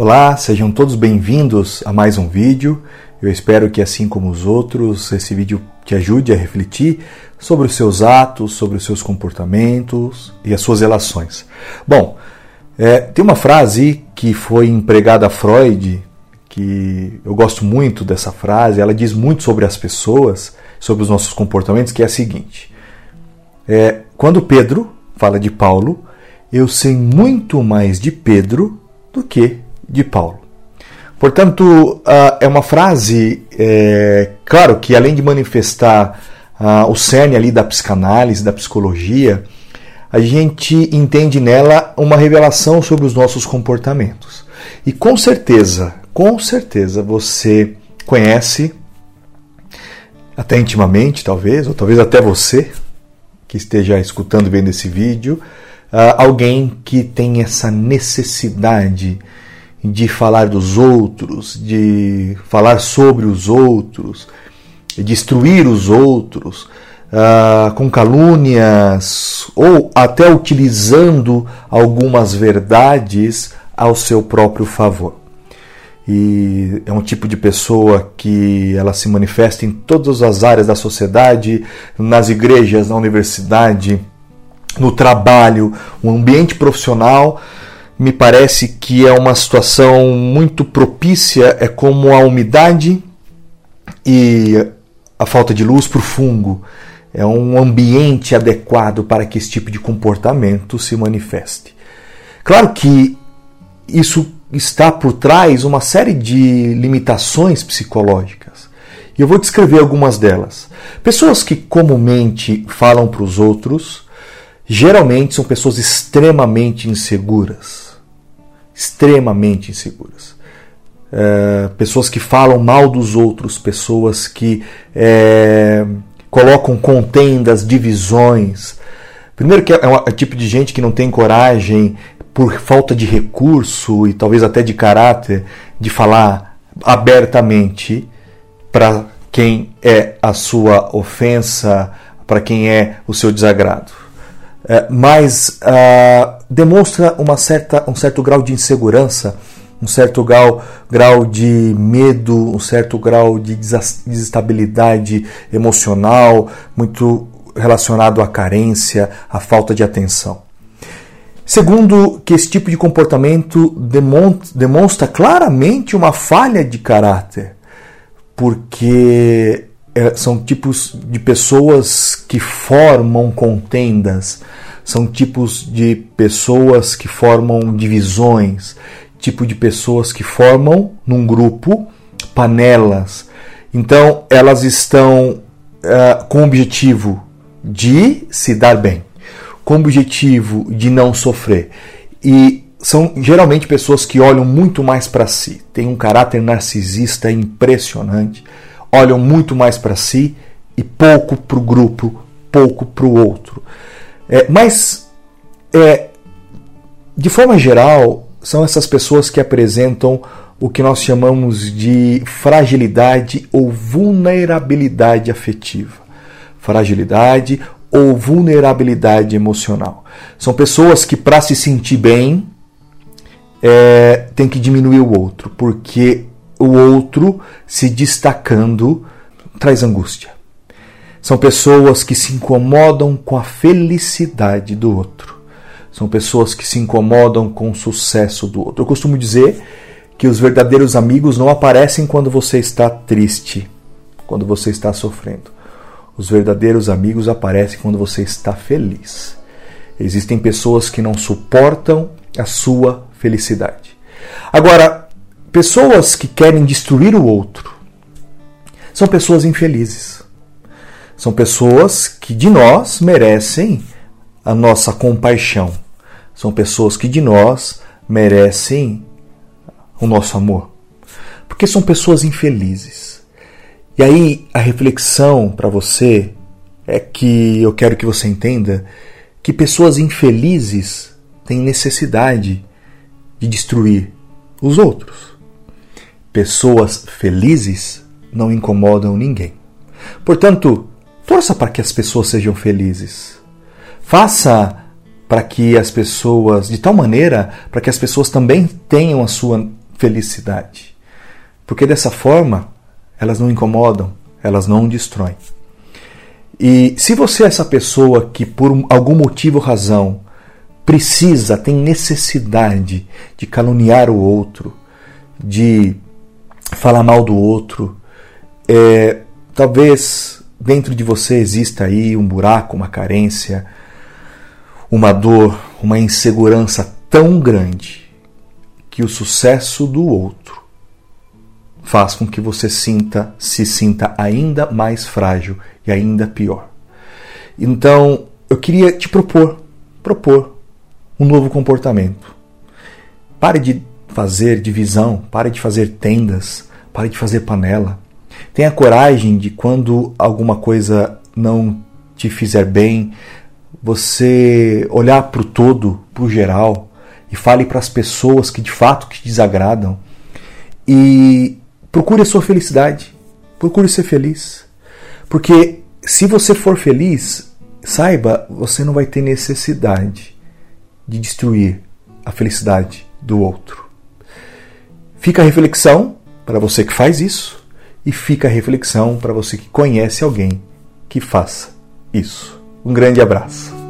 Olá, sejam todos bem-vindos a mais um vídeo. Eu espero que, assim como os outros, esse vídeo te ajude a refletir sobre os seus atos, sobre os seus comportamentos e as suas relações. Bom, é, tem uma frase que foi empregada a Freud, que eu gosto muito dessa frase, ela diz muito sobre as pessoas, sobre os nossos comportamentos, que é a seguinte: é, quando Pedro fala de Paulo, eu sei muito mais de Pedro do que de Paulo. Portanto, é uma frase, é, claro que além de manifestar o cerne ali da psicanálise, da psicologia, a gente entende nela uma revelação sobre os nossos comportamentos. E com certeza, com certeza você conhece, até intimamente talvez, ou talvez até você que esteja escutando vendo esse vídeo, alguém que tem essa necessidade de falar dos outros, de falar sobre os outros, de destruir os outros, uh, com calúnias ou até utilizando algumas verdades ao seu próprio favor. E é um tipo de pessoa que ela se manifesta em todas as áreas da sociedade, nas igrejas, na universidade, no trabalho, um ambiente profissional me parece que é uma situação muito propícia, é como a umidade e a falta de luz para o fungo. É um ambiente adequado para que esse tipo de comportamento se manifeste. Claro que isso está por trás uma série de limitações psicológicas. E eu vou descrever algumas delas. Pessoas que comumente falam para os outros, geralmente são pessoas extremamente inseguras extremamente inseguras. É, pessoas que falam mal dos outros, pessoas que é, colocam contendas, divisões. Primeiro que é um é tipo de gente que não tem coragem, por falta de recurso e talvez até de caráter, de falar abertamente para quem é a sua ofensa, para quem é o seu desagrado. É, mas uh, demonstra uma certa, um certo grau de insegurança, um certo grau, grau de medo, um certo grau de desestabilidade emocional, muito relacionado à carência, à falta de atenção. Segundo, que esse tipo de comportamento demonstra claramente uma falha de caráter, porque são tipos de pessoas que formam contendas, são tipos de pessoas que formam divisões, tipo de pessoas que formam num grupo panelas. Então elas estão uh, com o objetivo de se dar bem, com o objetivo de não sofrer. E são geralmente pessoas que olham muito mais para si, têm um caráter narcisista impressionante olham muito mais para si e pouco para o grupo, pouco para o outro. É, mas, é, de forma geral, são essas pessoas que apresentam o que nós chamamos de fragilidade ou vulnerabilidade afetiva. Fragilidade ou vulnerabilidade emocional. São pessoas que, para se sentir bem, é, tem que diminuir o outro, porque o outro se destacando traz angústia. São pessoas que se incomodam com a felicidade do outro. São pessoas que se incomodam com o sucesso do outro. Eu costumo dizer que os verdadeiros amigos não aparecem quando você está triste, quando você está sofrendo. Os verdadeiros amigos aparecem quando você está feliz. Existem pessoas que não suportam a sua felicidade. Agora, Pessoas que querem destruir o outro são pessoas infelizes. São pessoas que de nós merecem a nossa compaixão. São pessoas que de nós merecem o nosso amor. Porque são pessoas infelizes. E aí a reflexão para você é que eu quero que você entenda que pessoas infelizes têm necessidade de destruir os outros. Pessoas felizes não incomodam ninguém. Portanto, torça para que as pessoas sejam felizes. Faça para que as pessoas, de tal maneira, para que as pessoas também tenham a sua felicidade. Porque dessa forma, elas não incomodam, elas não destroem. E se você é essa pessoa que por algum motivo ou razão precisa, tem necessidade de caluniar o outro, de falar mal do outro, é, talvez dentro de você exista aí um buraco, uma carência, uma dor, uma insegurança tão grande que o sucesso do outro faz com que você sinta, se sinta ainda mais frágil e ainda pior. Então, eu queria te propor, propor um novo comportamento. Pare de fazer divisão, pare de fazer tendas, pare de fazer panela. Tenha coragem de quando alguma coisa não te fizer bem, você olhar para o todo, para o geral, e fale para as pessoas que de fato te desagradam. E procure a sua felicidade. Procure ser feliz. Porque se você for feliz, saiba, você não vai ter necessidade de destruir a felicidade do outro. Fica a reflexão para você que faz isso e fica a reflexão para você que conhece alguém que faça isso. Um grande abraço.